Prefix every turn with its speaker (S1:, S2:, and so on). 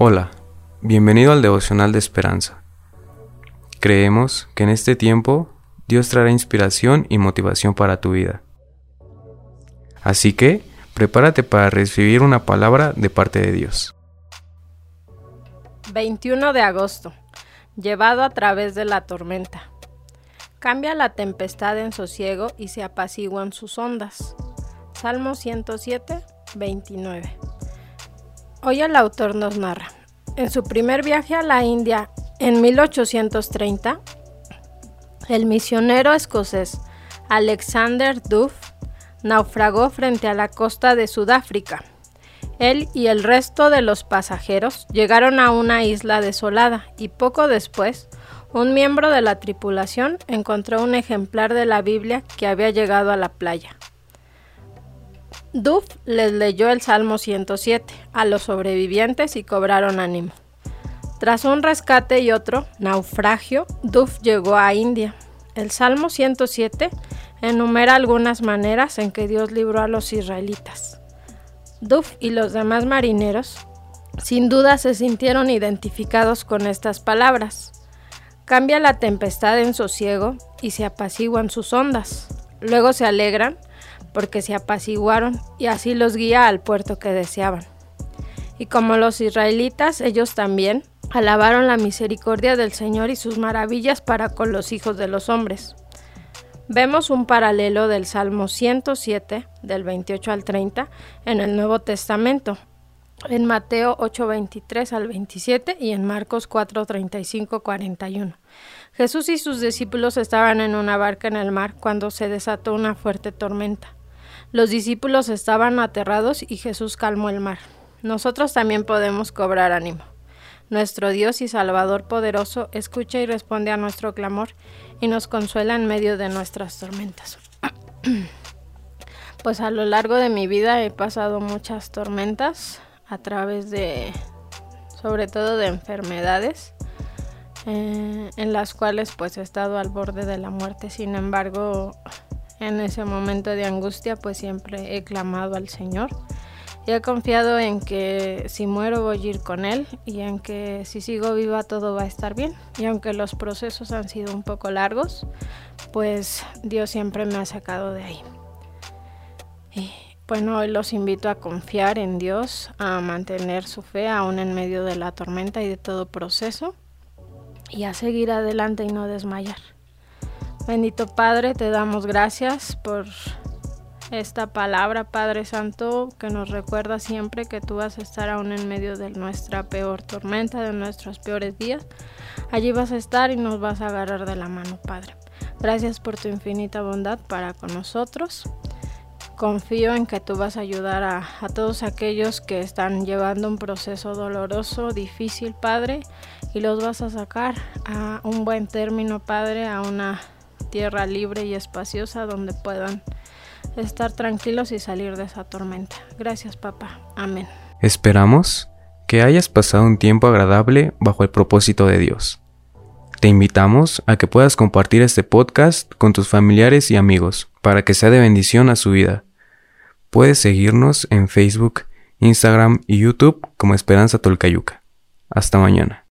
S1: Hola, bienvenido al devocional de esperanza. Creemos que en este tiempo Dios traerá inspiración y motivación para tu vida. Así que, prepárate para recibir una palabra de parte de Dios.
S2: 21 de agosto. Llevado a través de la tormenta. Cambia la tempestad en sosiego y se apaciguan sus ondas. Salmo 107, 29. Hoy el autor nos narra. En su primer viaje a la India en 1830, el misionero escocés Alexander Duff naufragó frente a la costa de Sudáfrica. Él y el resto de los pasajeros llegaron a una isla desolada y poco después un miembro de la tripulación encontró un ejemplar de la Biblia que había llegado a la playa. Duff les leyó el Salmo 107 a los sobrevivientes y cobraron ánimo. Tras un rescate y otro naufragio, Duff llegó a India. El Salmo 107 enumera algunas maneras en que Dios libró a los israelitas. Duff y los demás marineros sin duda se sintieron identificados con estas palabras. Cambia la tempestad en sosiego y se apaciguan sus ondas. Luego se alegran porque se apaciguaron y así los guía al puerto que deseaban. Y como los israelitas, ellos también alabaron la misericordia del Señor y sus maravillas para con los hijos de los hombres. Vemos un paralelo del Salmo 107, del 28 al 30, en el Nuevo Testamento, en Mateo 8, 23 al 27 y en Marcos 4, 35, 41. Jesús y sus discípulos estaban en una barca en el mar cuando se desató una fuerte tormenta. Los discípulos estaban aterrados y Jesús calmó el mar. Nosotros también podemos cobrar ánimo. Nuestro Dios y Salvador poderoso escucha y responde a nuestro clamor y nos consuela en medio de nuestras tormentas. pues a lo largo de mi vida he pasado muchas tormentas a través de, sobre todo de enfermedades, eh, en las cuales pues he estado al borde de la muerte. Sin embargo, en ese momento de angustia, pues siempre he clamado al Señor. Y he confiado en que si muero voy a ir con Él y en que si sigo viva todo va a estar bien. Y aunque los procesos han sido un poco largos, pues Dios siempre me ha sacado de ahí. Y bueno, hoy los invito a confiar en Dios, a mantener su fe aún en medio de la tormenta y de todo proceso y a seguir adelante y no desmayar. Bendito Padre, te damos gracias por esta palabra, Padre Santo, que nos recuerda siempre que tú vas a estar aún en medio de nuestra peor tormenta, de nuestros peores días. Allí vas a estar y nos vas a agarrar de la mano, Padre. Gracias por tu infinita bondad para con nosotros. Confío en que tú vas a ayudar a, a, todos aquellos que están llevando un proceso doloroso, difícil, Padre, y los vas a sacar a un buen término, Padre, a una tierra libre y espaciosa donde puedan estar tranquilos y salir de esa tormenta. Gracias papá. Amén.
S1: Esperamos que hayas pasado un tiempo agradable bajo el propósito de Dios. Te invitamos a que puedas compartir este podcast con tus familiares y amigos para que sea de bendición a su vida. Puedes seguirnos en Facebook, Instagram y YouTube como Esperanza Tolcayuca. Hasta mañana.